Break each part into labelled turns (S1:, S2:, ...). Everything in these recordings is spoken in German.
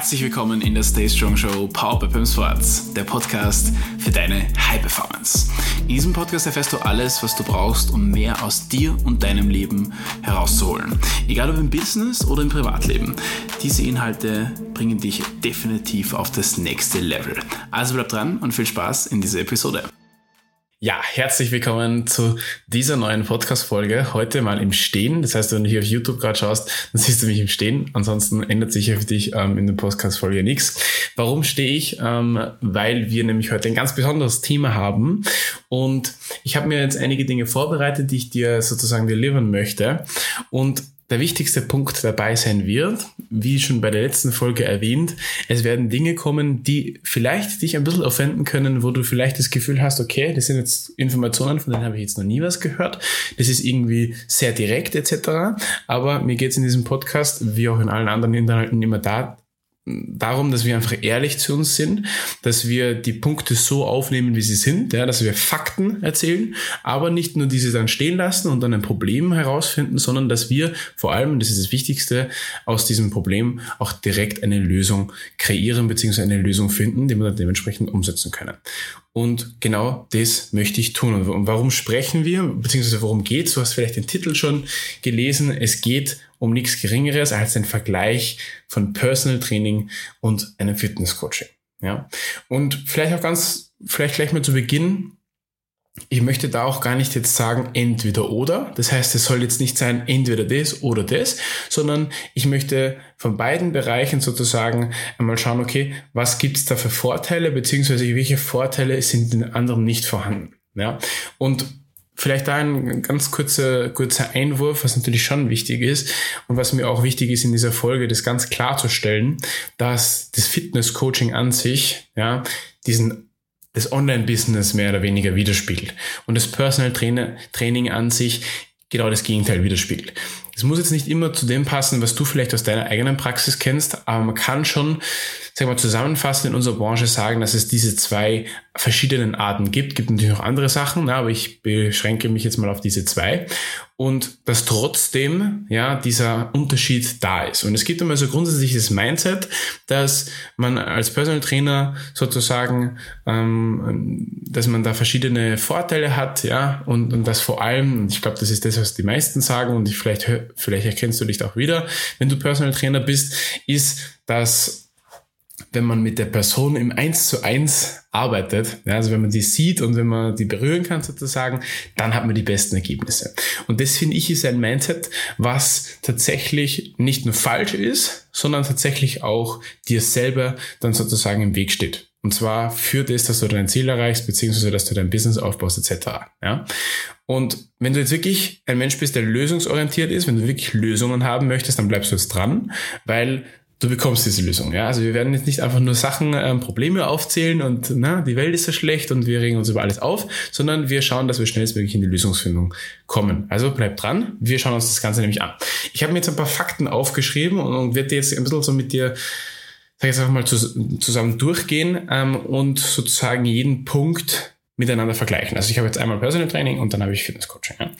S1: Herzlich willkommen in der Stay Strong Show Power by Pim Sports, der Podcast für deine High Performance. In diesem Podcast erfährst du alles, was du brauchst, um mehr aus dir und deinem Leben herauszuholen. Egal ob im Business oder im Privatleben. Diese Inhalte bringen dich definitiv auf das nächste Level. Also bleib dran und viel Spaß in dieser Episode. Ja, herzlich willkommen zu dieser neuen Podcast-Folge. Heute mal im Stehen. Das heißt, wenn du hier auf YouTube gerade schaust, dann siehst du mich im Stehen. Ansonsten ändert sich für dich ähm, in der Podcast-Folge nichts. Warum stehe ich? Ähm, weil wir nämlich heute ein ganz besonderes Thema haben. Und ich habe mir jetzt einige Dinge vorbereitet, die ich dir sozusagen deliveren möchte. Und der wichtigste Punkt dabei sein wird, wie schon bei der letzten Folge erwähnt, es werden Dinge kommen, die vielleicht dich ein bisschen offenden können, wo du vielleicht das Gefühl hast, okay, das sind jetzt Informationen, von denen habe ich jetzt noch nie was gehört. Das ist irgendwie sehr direkt etc. Aber mir geht es in diesem Podcast, wie auch in allen anderen Inhalten, immer da, darum, dass wir einfach ehrlich zu uns sind, dass wir die Punkte so aufnehmen, wie sie sind, ja, dass wir Fakten erzählen, aber nicht nur diese dann stehen lassen und dann ein Problem herausfinden, sondern dass wir vor allem, das ist das Wichtigste, aus diesem Problem auch direkt eine Lösung kreieren bzw. eine Lösung finden, die wir dann dementsprechend umsetzen können. Und genau das möchte ich tun. Und warum sprechen wir, beziehungsweise worum geht es? Du hast vielleicht den Titel schon gelesen. Es geht um nichts Geringeres als den Vergleich von Personal Training und einem Fitness Coaching. Ja. Und vielleicht auch ganz, vielleicht gleich mal zu Beginn. Ich möchte da auch gar nicht jetzt sagen entweder oder. Das heißt, es soll jetzt nicht sein entweder das oder das, sondern ich möchte von beiden Bereichen sozusagen einmal schauen, okay, was gibt's da für Vorteile, beziehungsweise welche Vorteile sind in anderen nicht vorhanden. Ja. Und Vielleicht da ein ganz kurzer, kurzer Einwurf, was natürlich schon wichtig ist und was mir auch wichtig ist in dieser Folge, das ganz klarzustellen, dass das Fitness-Coaching an sich, ja, diesen das Online-Business mehr oder weniger widerspiegelt und das Personal Trainer, Training an sich genau das Gegenteil widerspiegelt. Es muss jetzt nicht immer zu dem passen, was du vielleicht aus deiner eigenen Praxis kennst, aber man kann schon, sagen wir zusammenfassend in unserer Branche sagen, dass es diese zwei verschiedenen Arten gibt. Gibt natürlich noch andere Sachen, aber ich beschränke mich jetzt mal auf diese zwei und dass trotzdem ja dieser Unterschied da ist. Und es gibt immer so grundsätzlich das Mindset, dass man als Personal Trainer sozusagen, ähm, dass man da verschiedene Vorteile hat, ja, und, und das vor allem, und ich glaube, das ist das, was die meisten sagen, und ich vielleicht vielleicht erkennst du dich auch wieder, wenn du Personal Trainer bist, ist, dass wenn man mit der Person im Eins zu eins arbeitet, ja, also wenn man die sieht und wenn man die berühren kann sozusagen, dann hat man die besten Ergebnisse. Und das finde ich ist ein Mindset, was tatsächlich nicht nur falsch ist, sondern tatsächlich auch dir selber dann sozusagen im Weg steht. Und zwar für das, dass du dein Ziel erreichst, beziehungsweise dass du dein Business aufbaust, etc. Ja? Und wenn du jetzt wirklich ein Mensch bist, der lösungsorientiert ist, wenn du wirklich Lösungen haben möchtest, dann bleibst du jetzt dran, weil du bekommst diese Lösung. Ja? Also wir werden jetzt nicht einfach nur Sachen, ähm, Probleme aufzählen und na, die Welt ist so schlecht und wir regen uns über alles auf, sondern wir schauen, dass wir schnellstmöglich in die Lösungsfindung kommen. Also bleib dran, wir schauen uns das Ganze nämlich an. Ich habe mir jetzt ein paar Fakten aufgeschrieben und, und werde jetzt ein bisschen so mit dir sag ich jetzt einfach mal zusammen durchgehen ähm, und sozusagen jeden Punkt miteinander vergleichen. Also ich habe jetzt einmal Personal Training und dann habe ich Fitness Coaching. Ja.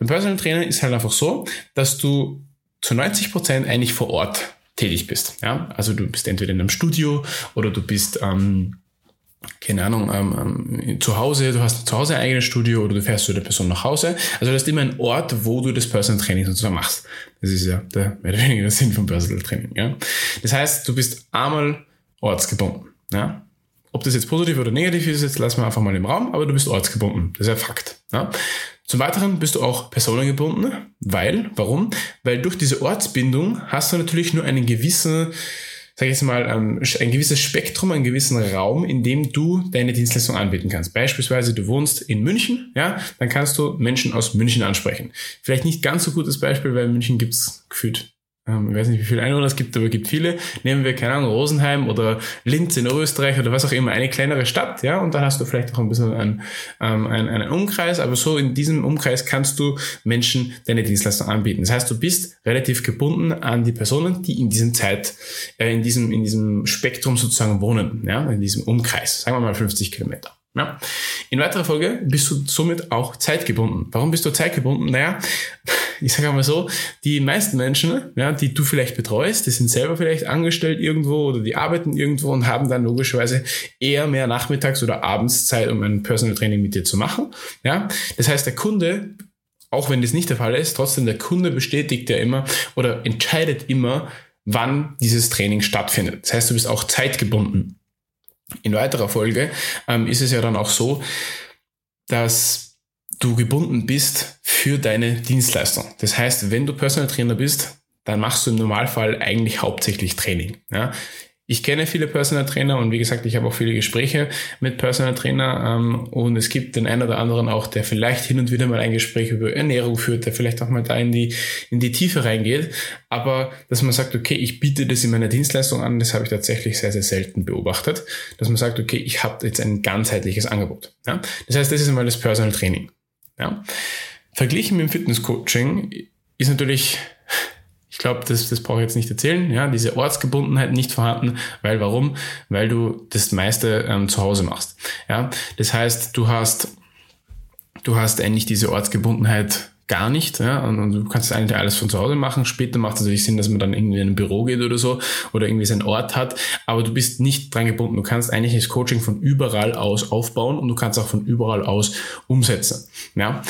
S1: Beim Personal Training ist halt einfach so, dass du zu 90 Prozent eigentlich vor Ort tätig bist. Ja, also du bist entweder in einem Studio oder du bist ähm, keine Ahnung, ähm, ähm, zu Hause, du hast zu Hause ein eigenes Studio oder du fährst zu der Person nach Hause. Also du hast immer einen Ort, wo du das Personal Training sozusagen machst. Das ist ja der, mehr oder weniger der Sinn vom Personal Training. Ja? Das heißt, du bist einmal ortsgebunden. Ja? Ob das jetzt positiv oder negativ ist, jetzt lassen wir einfach mal im Raum, aber du bist ortsgebunden. Das ist ja Fakt. Ja? Zum Weiteren bist du auch personengebunden, weil, warum? Weil durch diese Ortsbindung hast du natürlich nur einen gewissen sage ich jetzt mal, ähm, ein gewisses Spektrum, einen gewissen Raum, in dem du deine Dienstleistung anbieten kannst. Beispielsweise du wohnst in München, ja, dann kannst du Menschen aus München ansprechen. Vielleicht nicht ganz so gutes Beispiel, weil in München gibt's gefühlt ähm, ich weiß nicht, wie viele Einwohner es gibt, aber es gibt viele. Nehmen wir, keine Ahnung, Rosenheim oder Linz in Oberösterreich oder was auch immer, eine kleinere Stadt, ja, und dann hast du vielleicht auch ein bisschen einen, ähm, einen, einen Umkreis, aber so in diesem Umkreis kannst du Menschen deine Dienstleistung anbieten. Das heißt, du bist relativ gebunden an die Personen, die in diesem Zeit, äh, in diesem, in diesem Spektrum sozusagen wohnen, ja, in diesem Umkreis, sagen wir mal 50 Kilometer. Ja. In weiterer Folge bist du somit auch zeitgebunden. Warum bist du zeitgebunden? Naja, ich sage einmal so, die meisten Menschen, ja, die du vielleicht betreust, die sind selber vielleicht angestellt irgendwo oder die arbeiten irgendwo und haben dann logischerweise eher mehr Nachmittags- oder Abendszeit, um ein Personal Training mit dir zu machen. Ja. Das heißt, der Kunde auch wenn das nicht der Fall ist, trotzdem der Kunde bestätigt ja immer oder entscheidet immer, wann dieses Training stattfindet. Das heißt, du bist auch zeitgebunden. In weiterer Folge ähm, ist es ja dann auch so, dass du gebunden bist für deine Dienstleistung. Das heißt, wenn du Personal Trainer bist, dann machst du im Normalfall eigentlich hauptsächlich Training. Ja? Ich kenne viele Personal Trainer und wie gesagt, ich habe auch viele Gespräche mit Personal Trainer ähm, und es gibt den einen oder anderen auch, der vielleicht hin und wieder mal ein Gespräch über Ernährung führt, der vielleicht auch mal da in die, in die Tiefe reingeht, aber dass man sagt, okay, ich biete das in meiner Dienstleistung an, das habe ich tatsächlich sehr, sehr selten beobachtet, dass man sagt, okay, ich habe jetzt ein ganzheitliches Angebot. Ja? Das heißt, das ist einmal das Personal Training. Ja? Verglichen mit dem Fitness Coaching ist natürlich ich glaube, das, das brauche ich jetzt nicht erzählen. Ja, diese Ortsgebundenheit nicht vorhanden, weil warum? Weil du das meiste ähm, zu Hause machst. Ja, das heißt, du hast, du hast eigentlich diese Ortsgebundenheit gar nicht, ja, und, und du kannst eigentlich alles von zu Hause machen. Später macht es natürlich Sinn, dass man dann irgendwie in ein Büro geht oder so oder irgendwie seinen Ort hat, aber du bist nicht dran gebunden. Du kannst eigentlich das Coaching von überall aus aufbauen und du kannst auch von überall aus umsetzen. Ja.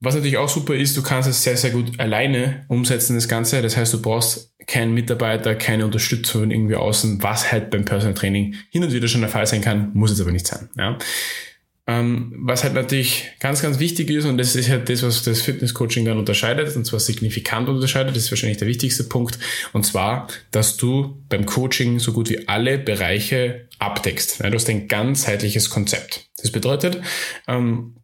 S1: Was natürlich auch super ist, du kannst es sehr, sehr gut alleine umsetzen, das Ganze. Das heißt, du brauchst keinen Mitarbeiter, keine Unterstützung irgendwie außen, was halt beim Personal Training hin und wieder schon der Fall sein kann, muss es aber nicht sein. Ja. Ähm, was halt natürlich ganz, ganz wichtig ist, und das ist halt das, was das Fitnesscoaching dann unterscheidet, und zwar signifikant unterscheidet, das ist wahrscheinlich der wichtigste Punkt, und zwar, dass du beim Coaching so gut wie alle Bereiche abdeckst. Ja, du hast ein ganzheitliches Konzept. Das bedeutet, ähm,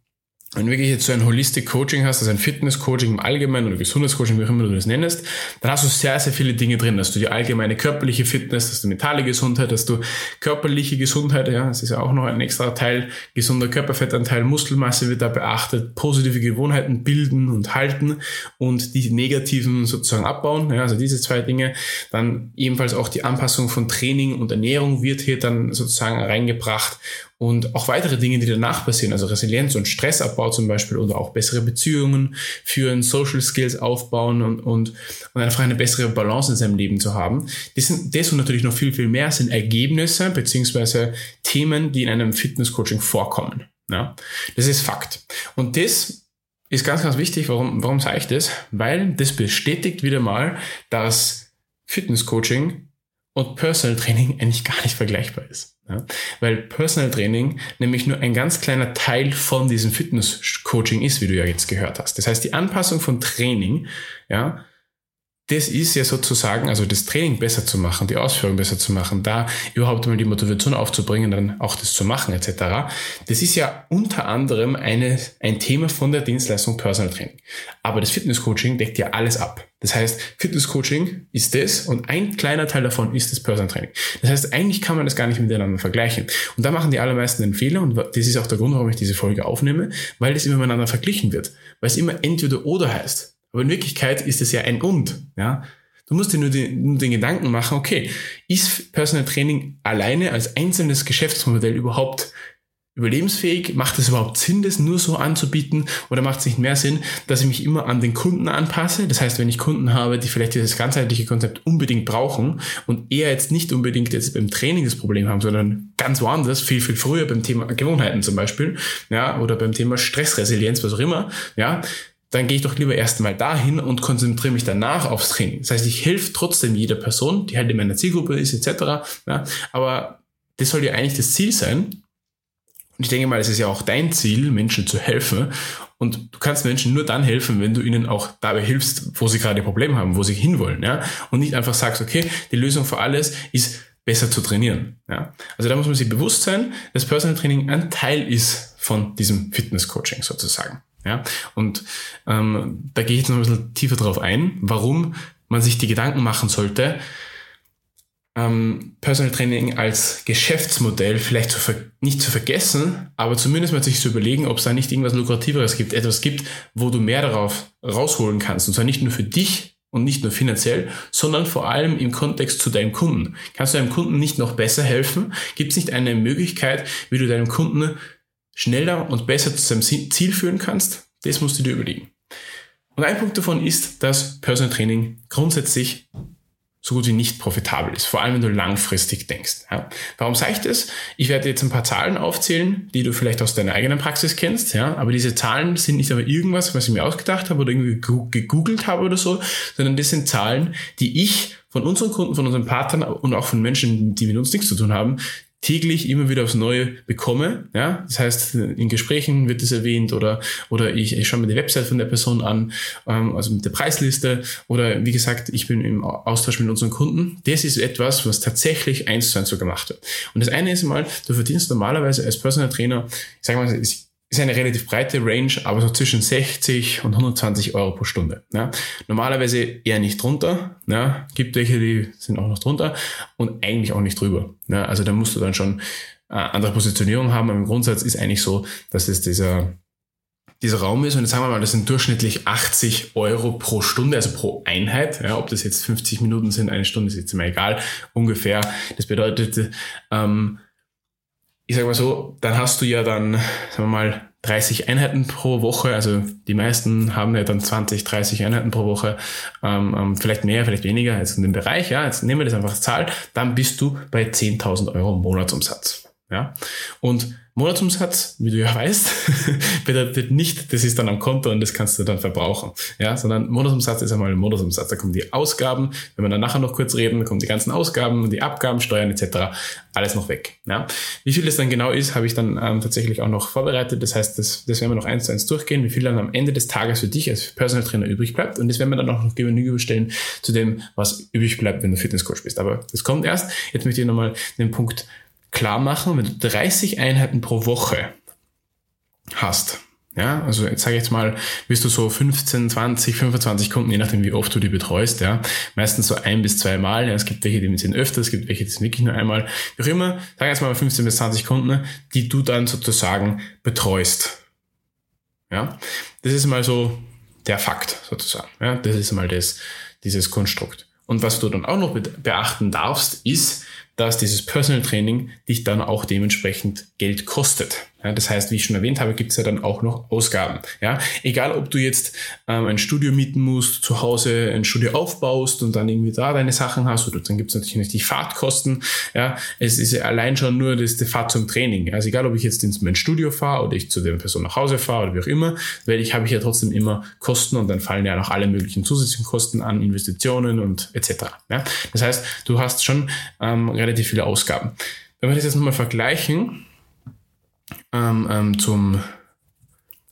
S1: wenn du wirklich jetzt so ein Holistic Coaching hast, also ein Fitness Coaching im Allgemeinen oder Gesundheitscoaching, wie auch immer du das nennst, dann hast du sehr, sehr viele Dinge drin. Dass du die allgemeine körperliche Fitness, dass du mentale Gesundheit, dass du körperliche Gesundheit, ja, das ist ja auch noch ein extra Teil, gesunder Körperfettanteil, Muskelmasse wird da beachtet, positive Gewohnheiten bilden und halten und die negativen sozusagen abbauen, ja, also diese zwei Dinge. Dann ebenfalls auch die Anpassung von Training und Ernährung wird hier dann sozusagen reingebracht und auch weitere Dinge, die danach passieren, also Resilienz und Stressabbau zum Beispiel oder auch bessere Beziehungen führen, Social Skills aufbauen und, und, und einfach eine bessere Balance in seinem Leben zu haben. Das, sind, das und natürlich noch viel, viel mehr sind Ergebnisse beziehungsweise Themen, die in einem Fitness-Coaching vorkommen. Ja, das ist Fakt. Und das ist ganz, ganz wichtig. Warum, warum sage ich das? Weil das bestätigt wieder mal, dass Fitness-Coaching und Personal Training eigentlich gar nicht vergleichbar ist. Ja, weil Personal Training nämlich nur ein ganz kleiner Teil von diesem Fitness Coaching ist, wie du ja jetzt gehört hast. Das heißt, die Anpassung von Training, ja, das ist ja sozusagen, also das Training besser zu machen, die Ausführung besser zu machen, da überhaupt mal die Motivation aufzubringen, dann auch das zu machen etc. Das ist ja unter anderem eine, ein Thema von der Dienstleistung Personal Training. Aber das Fitness Coaching deckt ja alles ab. Das heißt, Fitness Coaching ist das und ein kleiner Teil davon ist das Personal Training. Das heißt, eigentlich kann man das gar nicht miteinander vergleichen. Und da machen die allermeisten einen Fehler und das ist auch der Grund, warum ich diese Folge aufnehme, weil das immer miteinander verglichen wird. Weil es immer entweder oder heißt. Aber in Wirklichkeit ist es ja ein Und. Ja? Du musst dir nur den, nur den Gedanken machen, okay, ist Personal Training alleine als einzelnes Geschäftsmodell überhaupt überlebensfähig? Macht es überhaupt Sinn, das nur so anzubieten? Oder macht es nicht mehr Sinn, dass ich mich immer an den Kunden anpasse? Das heißt, wenn ich Kunden habe, die vielleicht dieses ganzheitliche Konzept unbedingt brauchen und eher jetzt nicht unbedingt jetzt beim Training das Problem haben, sondern ganz woanders, viel, viel früher beim Thema Gewohnheiten zum Beispiel, ja, oder beim Thema Stressresilienz, was auch immer, ja, dann gehe ich doch lieber erstmal dahin und konzentriere mich danach aufs Training. Das heißt, ich helfe trotzdem jeder Person, die halt in meiner Zielgruppe ist, etc. Ja, aber das soll ja eigentlich das Ziel sein. Und ich denke mal, es ist ja auch dein Ziel, Menschen zu helfen. Und du kannst Menschen nur dann helfen, wenn du ihnen auch dabei hilfst, wo sie gerade Probleme haben, wo sie hinwollen. Ja? Und nicht einfach sagst, okay, die Lösung für alles ist besser zu trainieren. Ja? Also da muss man sich bewusst sein, dass Personal Training ein Teil ist von diesem Fitness Coaching sozusagen. Ja? Und ähm, da gehe ich jetzt noch ein bisschen tiefer drauf ein, warum man sich die Gedanken machen sollte, ähm, Personal Training als Geschäftsmodell vielleicht zu nicht zu vergessen, aber zumindest mal sich zu überlegen, ob es da nicht irgendwas Lukrativeres gibt, etwas gibt, wo du mehr darauf rausholen kannst. Und zwar nicht nur für dich und nicht nur finanziell, sondern vor allem im Kontext zu deinem Kunden. Kannst du deinem Kunden nicht noch besser helfen? Gibt es nicht eine Möglichkeit, wie du deinem Kunden schneller und besser zu seinem Ziel führen kannst? Das musst du dir überlegen. Und ein Punkt davon ist, dass Personal Training grundsätzlich so gut wie nicht profitabel ist, vor allem wenn du langfristig denkst. Ja. Warum sage ich das? Ich werde jetzt ein paar Zahlen aufzählen, die du vielleicht aus deiner eigenen Praxis kennst, ja, aber diese Zahlen sind nicht aber irgendwas, was ich mir ausgedacht habe oder irgendwie gegoogelt habe oder so, sondern das sind Zahlen, die ich von unseren Kunden, von unseren Partnern und auch von Menschen, die mit uns nichts zu tun haben, täglich immer wieder aufs Neue bekomme. Ja, das heißt, in Gesprächen wird es erwähnt oder, oder ich, ich schaue mir die Website von der Person an, ähm, also mit der Preisliste oder wie gesagt, ich bin im Austausch mit unseren Kunden. Das ist etwas, was tatsächlich eins zu eins so gemacht wird. Und das eine ist mal, du verdienst normalerweise als Personal Trainer, ich sage mal, ist eine relativ breite Range, aber so zwischen 60 und 120 Euro pro Stunde. Ja. Normalerweise eher nicht drunter. Ja. Gibt welche, die sind auch noch drunter und eigentlich auch nicht drüber. Ja. Also da musst du dann schon äh, andere Positionierung haben. Aber im Grundsatz ist eigentlich so, dass es dieser, dieser Raum ist. Und jetzt sagen wir mal, das sind durchschnittlich 80 Euro pro Stunde, also pro Einheit. Ja, ob das jetzt 50 Minuten sind, eine Stunde ist jetzt immer egal, ungefähr. Das bedeutet, ähm, ich sage mal so, dann hast du ja dann, sagen wir mal, 30 Einheiten pro Woche, also die meisten haben ja dann 20, 30 Einheiten pro Woche, ähm, ähm, vielleicht mehr, vielleicht weniger, jetzt in dem Bereich, ja, jetzt nehmen wir das einfach als Zahl, dann bist du bei 10.000 Euro Monatsumsatz. Ja? Und Monatsumsatz, wie du ja weißt, bedeutet nicht, das ist dann am Konto und das kannst du dann verbrauchen. Ja, sondern Monatsumsatz ist einmal ein Monatsumsatz. Da kommen die Ausgaben, wenn wir dann nachher noch kurz reden, kommen die ganzen Ausgaben, die Abgaben, Steuern etc. alles noch weg. Ja. Wie viel das dann genau ist, habe ich dann ähm, tatsächlich auch noch vorbereitet. Das heißt, das, das werden wir noch eins zu eins durchgehen, wie viel dann am Ende des Tages für dich als Personal Trainer übrig bleibt. Und das werden wir dann auch noch gegenüberstellen zu dem, was übrig bleibt, wenn du Fitnesscoach bist. Aber das kommt erst. Jetzt möchte ich nochmal den Punkt klar machen, wenn du 30 Einheiten pro Woche hast, ja, also jetzt sage ich jetzt mal, wirst du so 15, 20, 25 Kunden, je nachdem wie oft du die betreust, ja, meistens so ein bis zwei Mal. Ja, es gibt welche, die sind öfter, es gibt welche, die sind wirklich nur einmal. Wie auch immer, sag jetzt mal 15 bis 20 Kunden, die du dann sozusagen betreust. Ja, das ist mal so der Fakt sozusagen. Ja, das ist mal das, dieses Konstrukt. Und was du dann auch noch beachten darfst, ist, dass dieses Personal Training dich dann auch dementsprechend Geld kostet. Ja, das heißt, wie ich schon erwähnt habe, gibt es ja dann auch noch Ausgaben. Ja, egal, ob du jetzt ähm, ein Studio mieten musst, zu Hause ein Studio aufbaust und dann irgendwie da deine Sachen hast, oder dann gibt es natürlich die Fahrtkosten. Ja, es ist ja allein schon nur das, die Fahrt zum Training. Also egal, ob ich jetzt ins mein Studio fahre oder ich zu der Person nach Hause fahre oder wie auch immer, weil ich habe ich ja trotzdem immer Kosten und dann fallen ja noch alle möglichen zusätzlichen Kosten an, Investitionen und etc. Ja, das heißt, du hast schon ähm, relativ viele Ausgaben. Wenn wir das jetzt nochmal vergleichen, ähm, ähm, zum,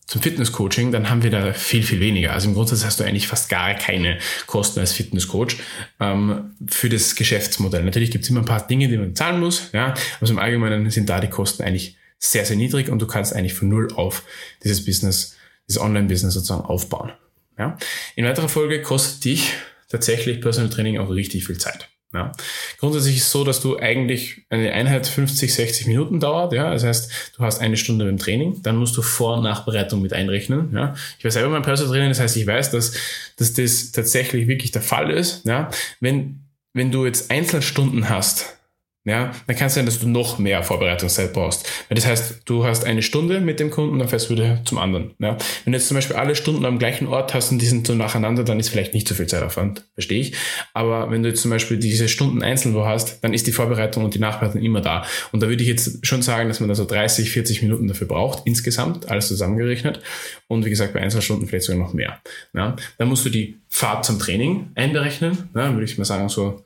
S1: zum Fitnesscoaching, dann haben wir da viel, viel weniger. Also im Grundsatz hast du eigentlich fast gar keine Kosten als Fitnesscoach ähm, für das Geschäftsmodell. Natürlich gibt es immer ein paar Dinge, die man zahlen muss, ja, aber im Allgemeinen sind da die Kosten eigentlich sehr, sehr niedrig und du kannst eigentlich von null auf dieses Business, dieses Online-Business sozusagen aufbauen. Ja. In weiterer Folge kostet dich tatsächlich Personal Training auch richtig viel Zeit. Ja. Grundsätzlich ist es so, dass du eigentlich eine Einheit 50, 60 Minuten dauert. Ja. Das heißt, du hast eine Stunde beim Training, dann musst du Vor- und Nachbereitung mit einrechnen. Ja. Ich war selber mein Personal Trainer, das heißt, ich weiß, dass, dass das tatsächlich wirklich der Fall ist. Ja. Wenn, wenn du jetzt Einzelstunden hast, ja, dann kann es sein, dass du noch mehr Vorbereitungszeit brauchst. Das heißt, du hast eine Stunde mit dem Kunden, dann fährst du wieder zum anderen. Ja. Wenn du jetzt zum Beispiel alle Stunden am gleichen Ort hast und die sind so nacheinander, dann ist vielleicht nicht so viel Zeitaufwand, verstehe ich. Aber wenn du jetzt zum Beispiel diese Stunden einzeln wo hast, dann ist die Vorbereitung und die Nachbereitung immer da. Und da würde ich jetzt schon sagen, dass man da so 30, 40 Minuten dafür braucht, insgesamt, alles zusammengerechnet. Und wie gesagt, bei Einzelstunden vielleicht sogar noch mehr. Ja. Dann musst du die Fahrt zum Training einberechnen. Ja, würde ich mal sagen, so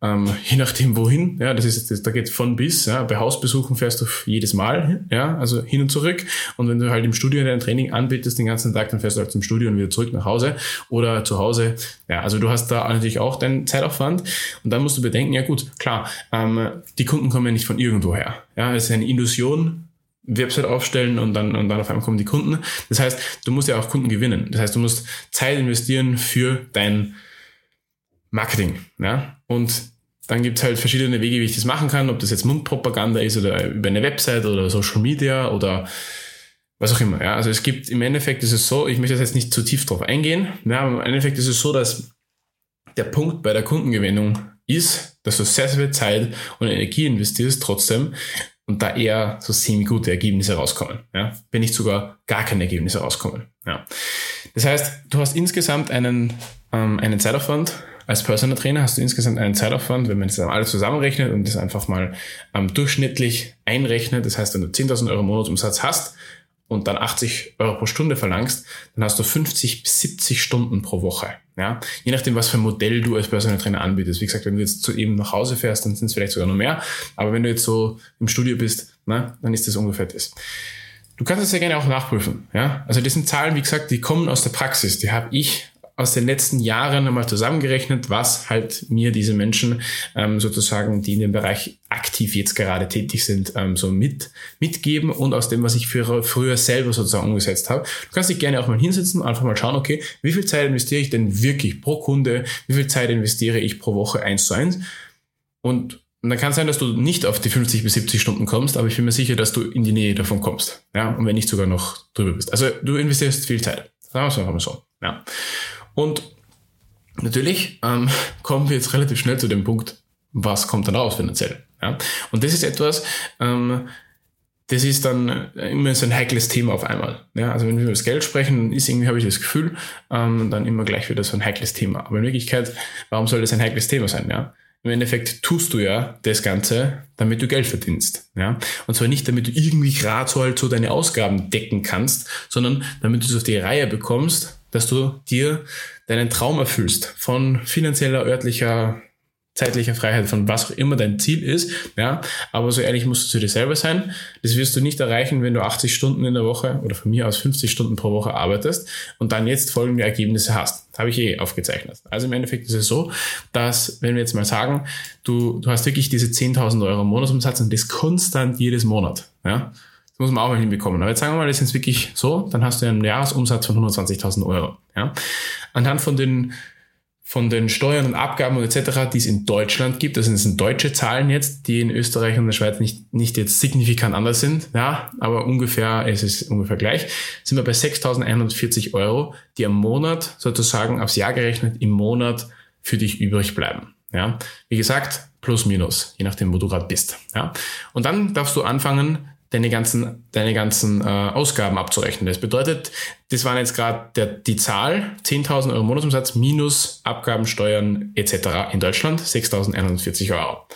S1: ähm, je nachdem wohin. Ja, das ist, das, da geht von bis. Ja. Bei Hausbesuchen fährst du jedes Mal, ja, also hin und zurück. Und wenn du halt im Studio dein Training anbietest den ganzen Tag, dann fährst du halt zum Studio und wieder zurück nach Hause oder zu Hause. Ja, also du hast da natürlich auch deinen Zeitaufwand. Und dann musst du bedenken, ja gut, klar, ähm, die Kunden kommen ja nicht von irgendwo her. Ja, es ist eine Illusion, Website aufstellen und dann, und dann auf einmal kommen die Kunden. Das heißt, du musst ja auch Kunden gewinnen. Das heißt, du musst Zeit investieren für dein Marketing. Ja? Und dann gibt's halt verschiedene Wege, wie ich das machen kann, ob das jetzt Mundpropaganda ist oder über eine Website oder Social Media oder was auch immer. Ja? Also es gibt im Endeffekt ist es so, ich möchte jetzt nicht zu tief drauf eingehen, ja, aber im Endeffekt ist es so, dass der Punkt bei der Kundengewinnung ist, dass du sehr, sehr viel Zeit und Energie investierst trotzdem und da eher so semi-gute Ergebnisse rauskommen. Ja? Wenn nicht sogar gar keine Ergebnisse rauskommen. Ja? Das heißt, du hast insgesamt einen, ähm, einen Zeitaufwand. Als Personal Trainer hast du insgesamt einen Zeitaufwand, wenn man das alles zusammenrechnet und das einfach mal ähm, durchschnittlich einrechnet. Das heißt, wenn du 10.000 Euro Monatsumsatz hast, und dann 80 Euro pro Stunde verlangst, dann hast du 50 bis 70 Stunden pro Woche. Ja? Je nachdem, was für ein Modell du als Personal Trainer anbietest. Wie gesagt, wenn du jetzt zu ihm nach Hause fährst, dann sind es vielleicht sogar noch mehr. Aber wenn du jetzt so im Studio bist, na, dann ist das ungefähr das. Du kannst es ja gerne auch nachprüfen. Ja? Also das sind Zahlen, wie gesagt, die kommen aus der Praxis. Die habe ich aus den letzten Jahren einmal zusammengerechnet, was halt mir diese Menschen ähm, sozusagen, die in dem Bereich aktiv jetzt gerade tätig sind, ähm, so mit, mitgeben und aus dem, was ich für, früher selber sozusagen umgesetzt habe. Du kannst dich gerne auch mal hinsetzen, einfach mal schauen, okay, wie viel Zeit investiere ich denn wirklich pro Kunde, wie viel Zeit investiere ich pro Woche eins zu eins und und dann kann es sein, dass du nicht auf die 50 bis 70 Stunden kommst, aber ich bin mir sicher, dass du in die Nähe davon kommst. Ja, und wenn nicht sogar noch drüber bist. Also du investierst viel Zeit. Sagen wir es einfach mal so. Ja. Und natürlich ähm, kommen wir jetzt relativ schnell zu dem Punkt, was kommt dann raus finanziell. Ja? Und das ist etwas, ähm, das ist dann immer so ein heikles Thema auf einmal. Ja, also wenn wir über das Geld sprechen, ist irgendwie, habe ich das Gefühl, ähm, dann immer gleich wieder so ein heikles Thema. Aber in Wirklichkeit, warum soll das ein heikles Thema sein? Ja? Im Endeffekt tust du ja das Ganze, damit du Geld verdienst. Ja? Und zwar nicht, damit du irgendwie gerade so halt so deine Ausgaben decken kannst, sondern damit du es auf die Reihe bekommst, dass du dir deinen Traum erfüllst von finanzieller, örtlicher, zeitlicher Freiheit, von was auch immer dein Ziel ist, ja, aber so ehrlich musst du zu dir selber sein. Das wirst du nicht erreichen, wenn du 80 Stunden in der Woche oder von mir aus 50 Stunden pro Woche arbeitest und dann jetzt folgende Ergebnisse hast. Habe ich eh aufgezeichnet. Also im Endeffekt ist es so, dass, wenn wir jetzt mal sagen, du, du hast wirklich diese 10.000 Euro Monatsumsatz und das konstant jedes Monat, ja, das muss man auch mal hinbekommen. Aber jetzt sagen wir mal, das ist wirklich so, dann hast du einen Jahresumsatz von 120.000 Euro. Ja? Anhand von den, von den Steuern und Abgaben und etc., die es in Deutschland gibt, das sind deutsche Zahlen jetzt, die in Österreich und der Schweiz nicht, nicht jetzt signifikant anders sind, ja, aber ungefähr, es ist ungefähr gleich, sind wir bei 6.140 Euro, die am Monat sozusagen aufs Jahr gerechnet im Monat für dich übrig bleiben. Ja, wie gesagt, plus minus, je nachdem, wo du gerade bist. Ja, und dann darfst du anfangen, deine ganzen, deine ganzen äh, Ausgaben abzurechnen. Das bedeutet, das waren jetzt gerade die Zahl, 10.000 Euro Monatsumsatz minus Abgaben, Steuern etc. in Deutschland, 6.140 Euro.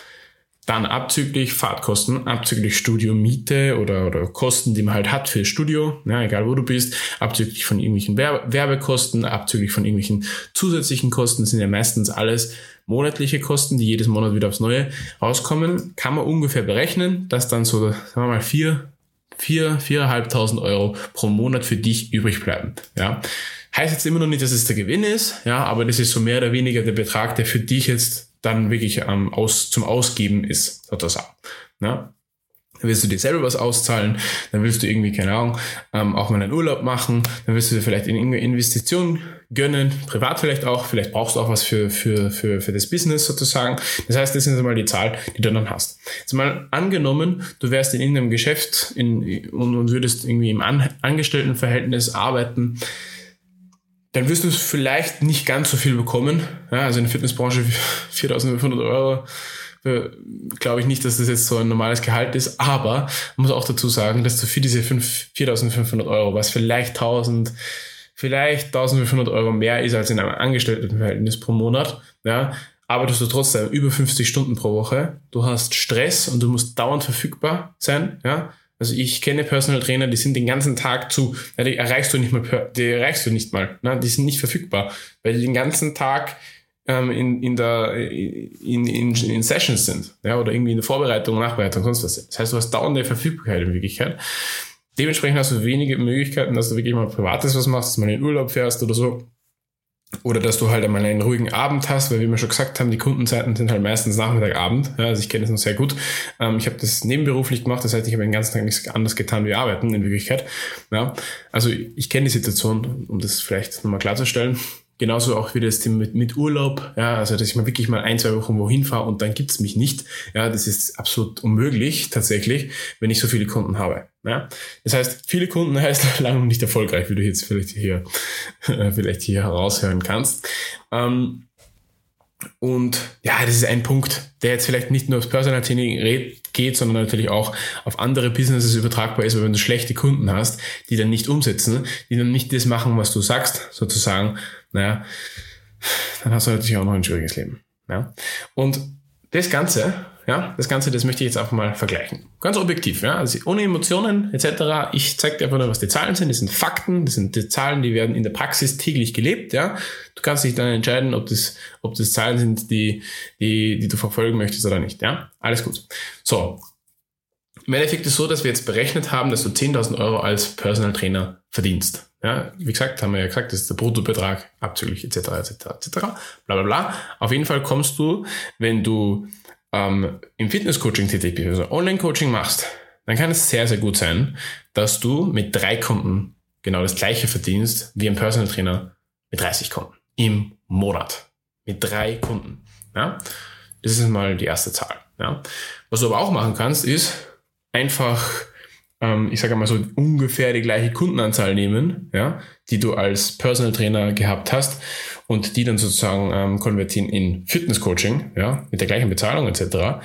S1: Dann abzüglich Fahrtkosten, abzüglich Studiomiete oder, oder Kosten, die man halt hat für Studio, ja, egal wo du bist, abzüglich von irgendwelchen Werbekosten, abzüglich von irgendwelchen zusätzlichen Kosten, sind ja meistens alles monatliche Kosten, die jedes Monat wieder aufs Neue rauskommen, kann man ungefähr berechnen, dass dann so, sagen wir mal, vier, vier, viereinhalbtausend Euro pro Monat für dich übrig bleiben. Ja. Heißt jetzt immer noch nicht, dass es der Gewinn ist, ja, aber das ist so mehr oder weniger der Betrag, der für dich jetzt dann wirklich ähm, aus, zum Ausgeben ist, sozusagen. Ja dann willst du dir selber was auszahlen, dann willst du irgendwie, keine Ahnung, ähm, auch mal einen Urlaub machen, dann willst du dir vielleicht in irgendeine Investition gönnen, privat vielleicht auch, vielleicht brauchst du auch was für, für, für, für das Business sozusagen. Das heißt, das ist einmal die Zahl, die du dann hast. Jetzt mal angenommen, du wärst in irgendeinem Geschäft in, und, und würdest irgendwie im An Angestelltenverhältnis arbeiten, dann wirst du vielleicht nicht ganz so viel bekommen. Ja, also in der Fitnessbranche 4.500 Euro äh, glaube ich nicht, dass das jetzt so ein normales Gehalt ist, aber muss auch dazu sagen, dass du für diese 4.500 Euro, was vielleicht 1000, vielleicht 1500 Euro mehr ist als in einem Angestelltenverhältnis pro Monat, ja, arbeitest du trotzdem über 50 Stunden pro Woche. Du hast Stress und du musst dauernd verfügbar sein, ja. Also ich kenne Personal Trainer, die sind den ganzen Tag zu, die erreichst du nicht mal, die erreichst du nicht mal, ne? die sind nicht verfügbar, weil die den ganzen Tag ähm, in, in, der, in, in, in Sessions sind, ja, oder irgendwie in der Vorbereitung, Nachbereitung, sonst was. Das heißt, du hast dauernde Verfügbarkeit in Wirklichkeit. Dementsprechend hast du wenige Möglichkeiten, dass du wirklich mal Privates was machst, dass du mal in den Urlaub fährst oder so. Oder dass du halt einmal einen ruhigen Abend hast, weil wie wir schon gesagt haben, die Kundenzeiten sind halt meistens Nachmittag, Abend. Ja, also ich kenne das noch sehr gut. Ähm, ich habe das nebenberuflich gemacht, das heißt, ich habe den ganzen Tag nichts anderes getan wie arbeiten in Wirklichkeit. Ja, also ich kenne die Situation, um das vielleicht nochmal klarzustellen. Genauso auch wie das mit, mit Urlaub, ja, also dass ich mal wirklich mal ein, zwei Wochen wohin fahre und dann gibt's mich nicht. Ja, das ist absolut unmöglich tatsächlich, wenn ich so viele Kunden habe. Ja? Das heißt, viele Kunden heißt lange nicht erfolgreich, wie du jetzt vielleicht hier, vielleicht hier heraushören kannst. Ähm, Und ja, das ist ein Punkt, der jetzt vielleicht nicht nur aufs Personal Training geht, sondern natürlich auch auf andere Businesses übertragbar ist, weil wenn du schlechte Kunden hast, die dann nicht umsetzen, die dann nicht das machen, was du sagst, sozusagen, naja, dann hast du natürlich auch noch ein schwieriges Leben. Ja? Und das Ganze ja, das Ganze, das möchte ich jetzt einfach mal vergleichen. Ganz objektiv, ja, also ohne Emotionen etc. Ich zeige dir einfach nur, was die Zahlen sind. Das sind Fakten, das sind die Zahlen, die werden in der Praxis täglich gelebt, ja. Du kannst dich dann entscheiden, ob das, ob das Zahlen sind, die, die, die du verfolgen möchtest oder nicht, ja. Alles gut. So. Im Endeffekt ist es so, dass wir jetzt berechnet haben, dass du 10.000 Euro als Personal Trainer verdienst. Ja, wie gesagt, haben wir ja gesagt, das ist der Bruttobetrag abzüglich etc. etc. etc. Bla bla bla. Auf jeden Fall kommst du, wenn du ähm, im Fitnesscoaching tätig bist, also Online-Coaching machst, dann kann es sehr, sehr gut sein, dass du mit drei Kunden genau das gleiche verdienst wie ein Personal Trainer mit 30 Kunden im Monat. Mit drei Kunden. Ja? Das ist mal die erste Zahl. Ja? Was du aber auch machen kannst, ist einfach, ähm, ich sage mal so ungefähr die gleiche Kundenanzahl nehmen, ja, die du als Personal Trainer gehabt hast und die dann sozusagen ähm, konvertieren in Fitness-Coaching, ja, mit der gleichen Bezahlung etc.,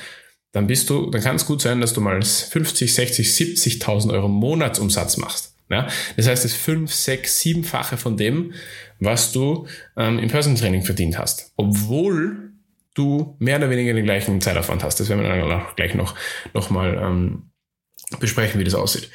S1: dann bist du, dann kann es gut sein, dass du mal 50, 60, 70.000 Euro Monatsumsatz machst. Ja? Das heißt, das fünf, sechs, siebenfache von dem, was du ähm, im Personal Training verdient hast. Obwohl du mehr oder weniger den gleichen Zeitaufwand hast. Das werden wir dann auch gleich noch, noch mal ähm, besprechen, wie das aussieht.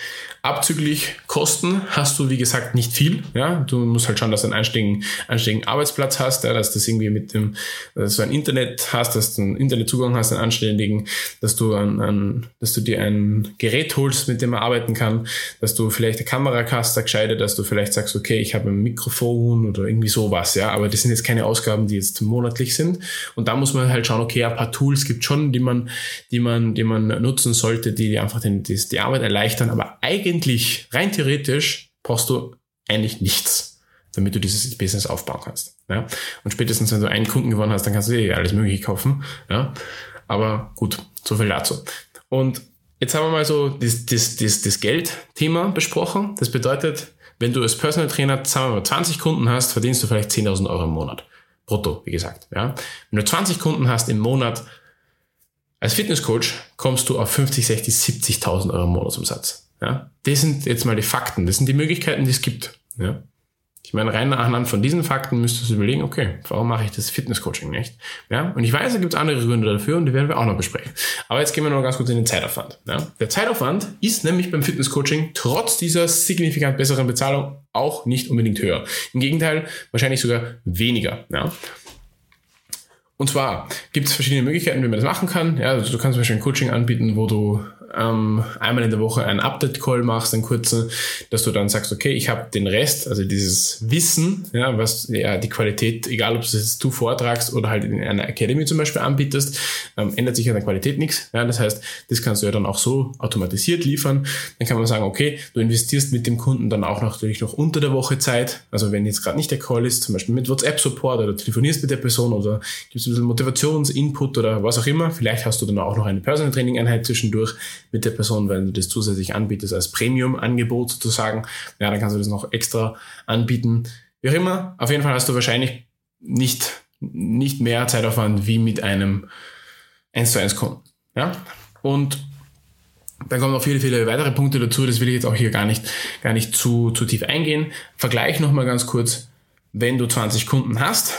S1: Abzüglich Kosten hast du, wie gesagt, nicht viel. Ja, du musst halt schauen, dass du einen einstiegigen, einstiegigen Arbeitsplatz hast, ja, dass das irgendwie mit dem, du ein Internet hast, dass du einen Internetzugang hast, einen anständigen, dass du ein, ein, dass du dir ein Gerät holst, mit dem man arbeiten kann, dass du vielleicht eine Kamera hast, gescheite, dass du vielleicht sagst, okay, ich habe ein Mikrofon oder irgendwie sowas, ja, aber das sind jetzt keine Ausgaben, die jetzt monatlich sind. Und da muss man halt schauen, okay, ein paar Tools gibt schon, die man, die man, die man nutzen sollte, die einfach den, die die Arbeit erleichtern, aber eigentlich, rein theoretisch, brauchst du eigentlich nichts, damit du dieses Business aufbauen kannst. Ja? Und spätestens, wenn du einen Kunden gewonnen hast, dann kannst du dir alles Mögliche kaufen. Ja? Aber gut, so viel dazu. Und jetzt haben wir mal so das, das, das, das Geldthema besprochen. Das bedeutet, wenn du als Personal Trainer, sagen wir mal, 20 Kunden hast, verdienst du vielleicht 10.000 Euro im Monat. Brutto, wie gesagt. Ja? Wenn du 20 Kunden hast im Monat, als Fitnesscoach kommst du auf 50, 60, 70.000 Euro Monatsumsatz. Ja? Das sind jetzt mal die Fakten. Das sind die Möglichkeiten, die es gibt. Ja? Ich meine, rein anhand von diesen Fakten müsstest du überlegen, okay, warum mache ich das Fitnesscoaching nicht? Ja? Und ich weiß, da gibt es andere Gründe dafür und die werden wir auch noch besprechen. Aber jetzt gehen wir noch ganz kurz in den Zeitaufwand. Ja? Der Zeitaufwand ist nämlich beim Fitnesscoaching trotz dieser signifikant besseren Bezahlung auch nicht unbedingt höher. Im Gegenteil, wahrscheinlich sogar weniger. Ja? Und zwar gibt es verschiedene Möglichkeiten, wie man das machen kann. Ja, also du kannst zum Beispiel ein Coaching anbieten, wo du ähm, einmal in der Woche einen Update-Call machst, einen kurzen, dass du dann sagst, okay, ich habe den Rest, also dieses Wissen, ja, was ja die Qualität, egal ob es jetzt du vortragst oder halt in einer Academy zum Beispiel anbietest, ähm, ändert sich an der Qualität nichts. Ja, das heißt, das kannst du ja dann auch so automatisiert liefern. Dann kann man sagen, okay, du investierst mit dem Kunden dann auch natürlich noch unter der Woche Zeit. Also wenn jetzt gerade nicht der Call ist, zum Beispiel mit WhatsApp-Support oder telefonierst mit der Person oder gibst ein bisschen Motivationsinput oder was auch immer. Vielleicht hast du dann auch noch eine Personal Training Einheit zwischendurch mit der Person, wenn du das zusätzlich anbietest als Premium-Angebot sozusagen. Ja, dann kannst du das noch extra anbieten. Wie auch immer, auf jeden Fall hast du wahrscheinlich nicht, nicht mehr Zeitaufwand wie mit einem 1 zu 1 Kunden. Ja? Und dann kommen noch viele, viele weitere Punkte dazu, das will ich jetzt auch hier gar nicht, gar nicht zu, zu tief eingehen. Vergleich nochmal ganz kurz, wenn du 20 Kunden hast,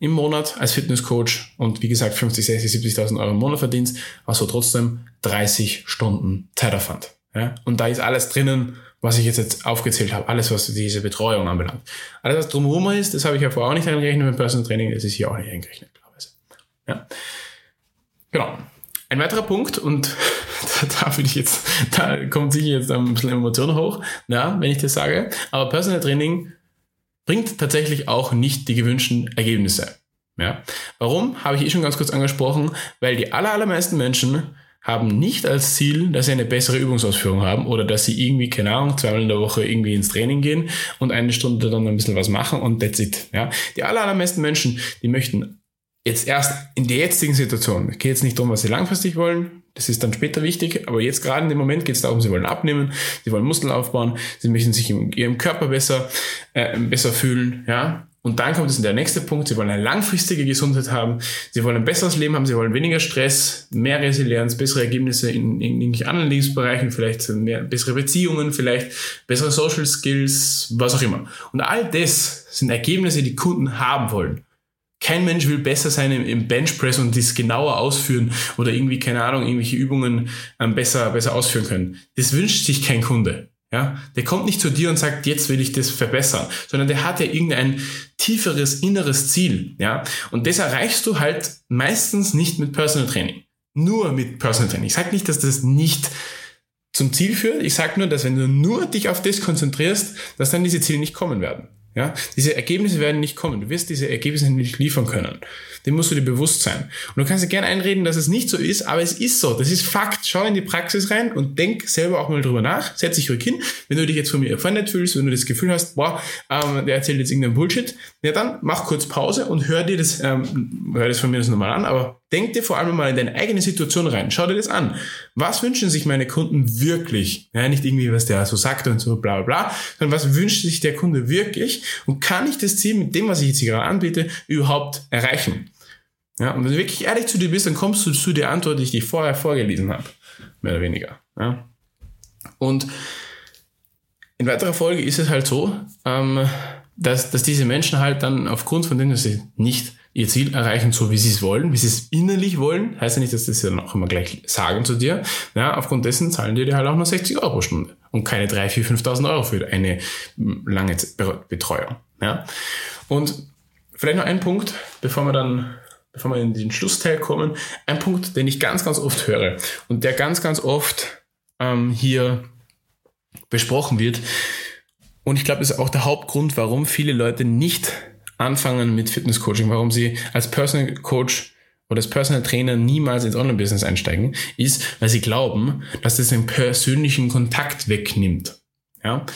S1: im Monat als Fitnesscoach und wie gesagt 50, 60, 70.000 Euro im Monat verdienst, hast du trotzdem 30 Stunden Zeitaufwand. Ja? Und da ist alles drinnen, was ich jetzt, jetzt aufgezählt habe, alles, was diese Betreuung anbelangt. Alles, was drumherum ist, das habe ich ja vorher auch nicht eingerechnet mit Personal Training, das ist hier auch nicht eingerechnet, klarerweise. Ja? Genau. Ein weiterer Punkt, und da, da ich jetzt, da kommt sicher jetzt ein bisschen Emotion hoch, ja, wenn ich das sage, aber Personal Training bringt tatsächlich auch nicht die gewünschten Ergebnisse. Ja. Warum? Habe ich eh schon ganz kurz angesprochen, weil die aller, allermeisten Menschen haben nicht als Ziel, dass sie eine bessere Übungsausführung haben oder dass sie irgendwie, keine Ahnung, zweimal in der Woche irgendwie ins Training gehen und eine Stunde dann ein bisschen was machen und that's it. Ja. Die aller, allermeisten Menschen, die möchten jetzt erst in der jetzigen Situation, es geht jetzt nicht darum, was sie langfristig wollen, das ist dann später wichtig, aber jetzt gerade in dem Moment geht es darum, sie wollen abnehmen, sie wollen Muskeln aufbauen, sie möchten sich in ihrem Körper besser, äh, besser fühlen, ja. Und dann kommt es in der nächste Punkt, sie wollen eine langfristige Gesundheit haben, sie wollen ein besseres Leben haben, sie wollen weniger Stress, mehr Resilienz, bessere Ergebnisse in, in, in anderen Lebensbereichen, vielleicht mehr, bessere Beziehungen, vielleicht bessere Social Skills, was auch immer. Und all das sind Ergebnisse, die Kunden haben wollen. Kein Mensch will besser sein im, im Benchpress und dies genauer ausführen oder irgendwie, keine Ahnung, irgendwelche Übungen ähm, besser, besser ausführen können. Das wünscht sich kein Kunde. Ja, der kommt nicht zu dir und sagt, jetzt will ich das verbessern, sondern der hat ja irgendein tieferes inneres Ziel. Ja, und das erreichst du halt meistens nicht mit Personal Training. Nur mit Personal Training. Ich sage nicht, dass das nicht zum Ziel führt. Ich sage nur, dass wenn du nur dich auf das konzentrierst, dass dann diese Ziele nicht kommen werden. Ja, diese Ergebnisse werden nicht kommen. Du wirst diese Ergebnisse nicht liefern können. Dem musst du dir bewusst sein. Und du kannst dir gerne einreden, dass es nicht so ist, aber es ist so. Das ist Fakt. Schau in die Praxis rein und denk selber auch mal drüber nach. Setz dich ruhig hin. Wenn du dich jetzt von mir offended fühlst, wenn du das Gefühl hast, boah, ähm, der erzählt jetzt irgendeinen Bullshit, ja dann mach kurz Pause und hör dir das, ähm, hör das von mir das nochmal an, aber denk dir vor allem mal in deine eigene Situation rein. Schau dir das an. Was wünschen sich meine Kunden wirklich? Ja, nicht irgendwie, was der so sagt und so bla bla bla, sondern was wünscht sich der Kunde wirklich und kann ich das Ziel mit dem, was ich jetzt hier gerade anbiete, überhaupt erreichen? Ja, und wenn du wirklich ehrlich zu dir bist, dann kommst du zu der Antwort, die ich dir vorher vorgelesen habe. Mehr oder weniger. Ja. Und in weiterer Folge ist es halt so, ähm, dass, dass diese Menschen halt dann aufgrund von dem, dass sie nicht ihr Ziel erreichen, so wie sie es wollen, wie sie es innerlich wollen, heißt ja nicht, dass das dann auch immer gleich sagen zu dir. Ja, aufgrund dessen zahlen die dir halt auch nur 60 Euro Stunde und keine 3, 4, 5.000 Euro für eine lange Betreuung. Ja. Und vielleicht noch ein Punkt, bevor wir dann bevor wir in den Schlussteil kommen, ein Punkt, den ich ganz, ganz oft höre und der ganz, ganz oft ähm, hier besprochen wird. Und ich glaube, das ist auch der Hauptgrund, warum viele Leute nicht anfangen mit Fitnesscoaching, warum sie als Personal Coach oder als Personal Trainer niemals ins Online-Business einsteigen, ist, weil sie glauben, dass das den persönlichen Kontakt wegnimmt. Ja?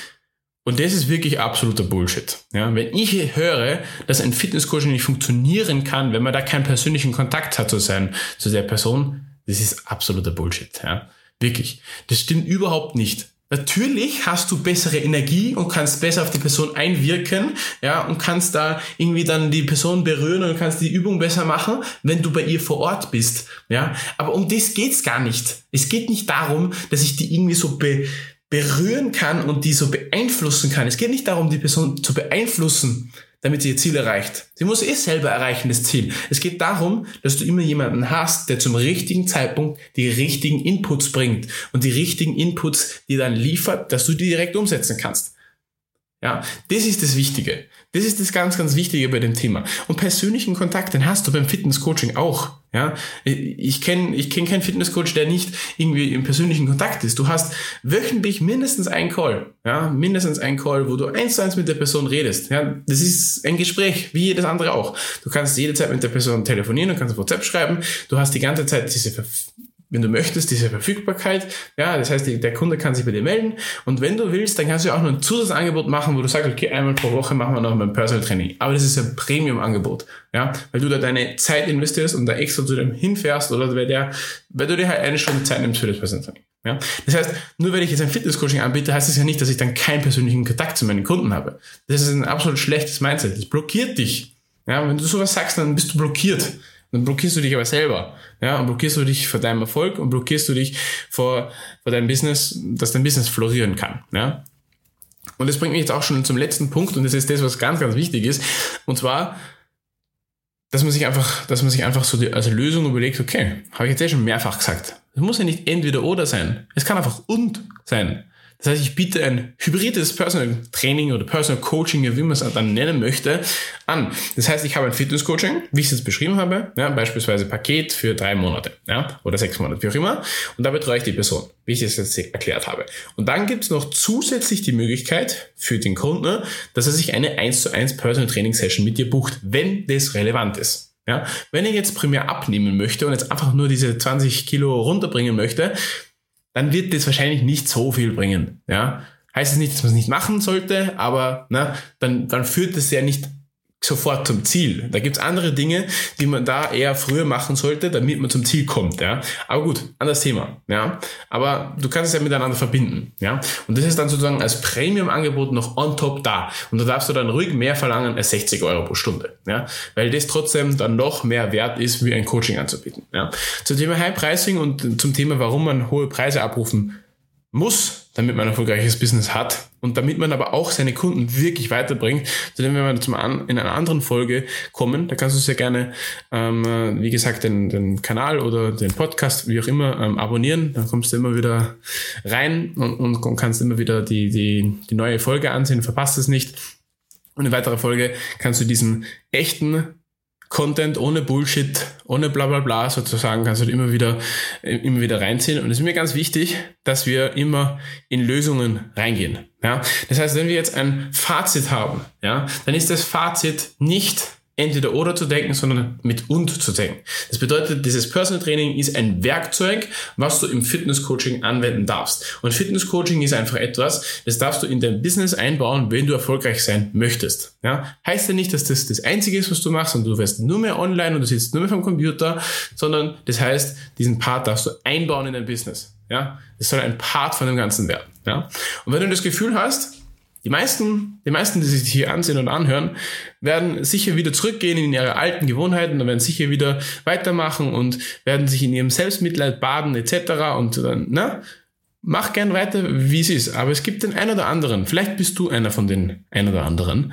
S1: Und das ist wirklich absoluter Bullshit. Ja, wenn ich höre, dass ein Fitnesscoaching nicht funktionieren kann, wenn man da keinen persönlichen Kontakt hat zu sein, zu der Person, das ist absoluter Bullshit. Ja, wirklich. Das stimmt überhaupt nicht. Natürlich hast du bessere Energie und kannst besser auf die Person einwirken, ja, und kannst da irgendwie dann die Person berühren und kannst die Übung besser machen, wenn du bei ihr vor Ort bist, ja. Aber um das geht's gar nicht. Es geht nicht darum, dass ich die irgendwie so be berühren kann und die so beeinflussen kann. Es geht nicht darum, die Person zu beeinflussen, damit sie ihr Ziel erreicht. Sie muss eh selber erreichen, das Ziel. Es geht darum, dass du immer jemanden hast, der zum richtigen Zeitpunkt die richtigen Inputs bringt und die richtigen Inputs, die dann liefert, dass du die direkt umsetzen kannst. Ja, das ist das Wichtige. Das ist das ganz, ganz Wichtige bei dem Thema. Und persönlichen Kontakt, den hast du beim Fitnesscoaching auch. Ja, ich kenne ich kenn keinen Fitnesscoach, der nicht irgendwie im persönlichen Kontakt ist. Du hast wöchentlich mindestens einen Call. Ja, mindestens einen Call, wo du eins zu eins mit der Person redest. Ja, das ist ein Gespräch, wie jedes andere auch. Du kannst jederzeit mit der Person telefonieren, du kannst WhatsApp schreiben. Du hast die ganze Zeit diese wenn du möchtest, diese Verfügbarkeit. Ja, das heißt, der Kunde kann sich bei dir melden. Und wenn du willst, dann kannst du auch noch ein Zusatzangebot machen, wo du sagst, okay, einmal pro Woche machen wir noch ein Personal Training. Aber das ist ein Premium-Angebot. Ja, weil du da deine Zeit investierst und da extra zu dem hinfährst oder weil der, weil du dir halt eine Stunde Zeit nimmst für das Personal Training. Ja? Das heißt, nur weil ich jetzt ein Fitness-Coaching anbiete, heißt das ja nicht, dass ich dann keinen persönlichen Kontakt zu meinen Kunden habe. Das ist ein absolut schlechtes Mindset. Das blockiert dich. Ja, wenn du sowas sagst, dann bist du blockiert. Dann blockierst du dich aber selber. Ja, und blockierst du dich vor deinem Erfolg und blockierst du dich vor, vor deinem Business, dass dein Business florieren kann. Ja. Und das bringt mich jetzt auch schon zum letzten Punkt und das ist das, was ganz, ganz wichtig ist. Und zwar, dass man sich einfach, dass man sich einfach so die, als Lösung überlegt, okay, habe ich jetzt eh schon mehrfach gesagt. Es muss ja nicht entweder oder sein. Es kann einfach und sein. Das heißt, ich biete ein hybrides Personal Training oder Personal Coaching, wie man es dann nennen möchte, an. Das heißt, ich habe ein Fitness Coaching, wie ich es jetzt beschrieben habe, ja, beispielsweise Paket für drei Monate ja, oder sechs Monate, wie auch immer. Und da betreue ich die Person, wie ich es jetzt erklärt habe. Und dann gibt es noch zusätzlich die Möglichkeit für den Kunden, dass er sich eine 1 zu 1 Personal Training Session mit dir bucht, wenn das relevant ist. Ja, wenn er jetzt primär abnehmen möchte und jetzt einfach nur diese 20 Kilo runterbringen möchte, dann wird das wahrscheinlich nicht so viel bringen. Ja? Heißt es nicht, dass man es nicht machen sollte, aber na, dann, dann führt das ja nicht sofort zum Ziel. Da gibt's andere Dinge, die man da eher früher machen sollte, damit man zum Ziel kommt. Ja? Aber gut, anderes Thema. Ja? Aber du kannst es ja miteinander verbinden. Ja? Und das ist dann sozusagen als Premium-Angebot noch on top da. Und da darfst du dann ruhig mehr verlangen als 60 Euro pro Stunde. Ja? Weil das trotzdem dann noch mehr wert ist, wie ein Coaching anzubieten. Ja? Zum Thema High Pricing und zum Thema, warum man hohe Preise abrufen muss, damit man ein erfolgreiches Business hat und damit man aber auch seine Kunden wirklich weiterbringt. Zu dem wir zum an, in einer anderen Folge kommen. Da kannst du sehr gerne, ähm, wie gesagt, den, den Kanal oder den Podcast, wie auch immer, ähm, abonnieren. Dann kommst du immer wieder rein und, und kannst immer wieder die, die, die neue Folge ansehen, verpasst es nicht. Und in weiterer Folge kannst du diesen echten Content ohne Bullshit, ohne bla bla bla sozusagen, kannst du immer wieder, immer wieder reinziehen. Und es ist mir ganz wichtig, dass wir immer in Lösungen reingehen. Ja? Das heißt, wenn wir jetzt ein Fazit haben, ja, dann ist das Fazit nicht entweder oder zu denken, sondern mit und zu denken. Das bedeutet, dieses Personal Training ist ein Werkzeug, was du im Fitness Coaching anwenden darfst. Und Fitness Coaching ist einfach etwas, das darfst du in dein Business einbauen, wenn du erfolgreich sein möchtest. Ja? Heißt ja nicht, dass das das Einzige ist, was du machst und du wirst nur mehr online und du sitzt nur mehr vom Computer, sondern das heißt, diesen Part darfst du einbauen in dein Business. Ja? Das soll ein Part von dem Ganzen werden. Ja? Und wenn du das Gefühl hast, die meisten, die meisten, die sich hier ansehen und anhören, werden sicher wieder zurückgehen in ihre alten Gewohnheiten und werden sicher wieder weitermachen und werden sich in ihrem Selbstmitleid baden etc. Und dann, ne? Mach gern weiter, wie es ist. Aber es gibt den einen oder anderen, vielleicht bist du einer von den ein oder anderen,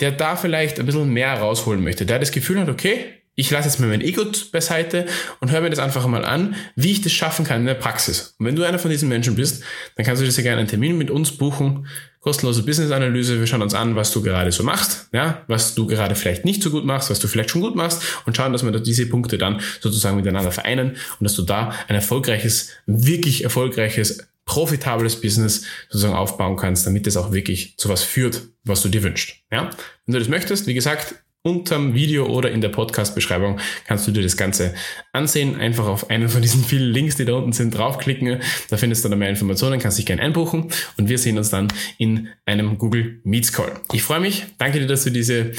S1: der da vielleicht ein bisschen mehr rausholen möchte, der das Gefühl hat, okay, ich lasse jetzt mal mein Ego beiseite und höre mir das einfach mal an, wie ich das schaffen kann in der Praxis. Und wenn du einer von diesen Menschen bist, dann kannst du dir sehr gerne einen Termin mit uns buchen. Kostenlose Business-Analyse. Wir schauen uns an, was du gerade so machst, ja, was du gerade vielleicht nicht so gut machst, was du vielleicht schon gut machst und schauen, dass wir diese Punkte dann sozusagen miteinander vereinen und dass du da ein erfolgreiches, wirklich erfolgreiches, profitables Business sozusagen aufbauen kannst, damit es auch wirklich zu was führt, was du dir wünschst. Ja? Wenn du das möchtest, wie gesagt, Unterm Video oder in der Podcast-Beschreibung kannst du dir das Ganze ansehen. Einfach auf einen von diesen vielen Links, die da unten sind, draufklicken. Da findest du dann mehr Informationen, kannst dich gerne einbuchen und wir sehen uns dann in einem Google Meets Call. Ich freue mich. Danke dir, dass du diese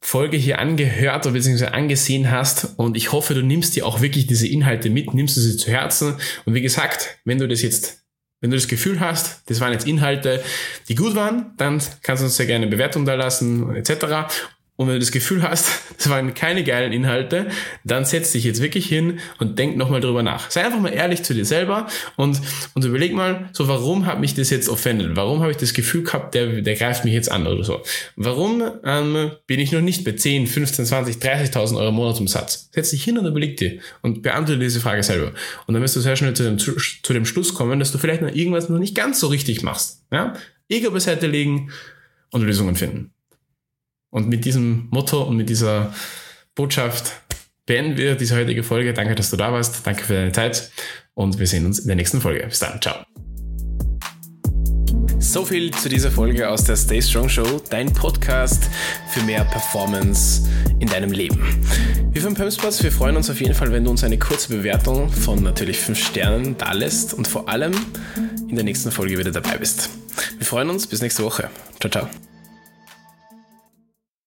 S1: Folge hier angehört oder beziehungsweise angesehen hast und ich hoffe, du nimmst dir auch wirklich diese Inhalte mit, nimmst du sie zu Herzen und wie gesagt, wenn du das jetzt wenn du das Gefühl hast, das waren jetzt Inhalte, die gut waren, dann kannst du uns sehr gerne eine Bewertung da lassen, etc. Und wenn du das Gefühl hast, das waren keine geilen Inhalte, dann setz dich jetzt wirklich hin und denk nochmal drüber nach. Sei einfach mal ehrlich zu dir selber und, und überleg mal, so warum hat mich das jetzt offendet? Warum habe ich das Gefühl gehabt, der, der greift mich jetzt an oder so? Warum ähm, bin ich noch nicht bei 10, 15, 20, 30.000 Euro Monatsumsatz? Setz dich hin und überleg dir und beantworte diese Frage selber. Und dann wirst du sehr schnell zu dem, zu, zu dem Schluss kommen, dass du vielleicht noch irgendwas noch nicht ganz so richtig machst. Ja? Ego beiseite legen und Lösungen finden. Und mit diesem Motto und mit dieser Botschaft beenden wir diese heutige Folge. Danke, dass du da warst. Danke für deine Zeit und wir sehen uns in der nächsten Folge. Bis dann. Ciao. So viel zu dieser Folge aus der Stay Strong Show, dein Podcast für mehr Performance in deinem Leben. Wir von Pumspots, wir freuen uns auf jeden Fall, wenn du uns eine kurze Bewertung von natürlich 5 Sternen da lässt und vor allem in der nächsten Folge wieder dabei bist. Wir freuen uns, bis nächste Woche. Ciao, ciao.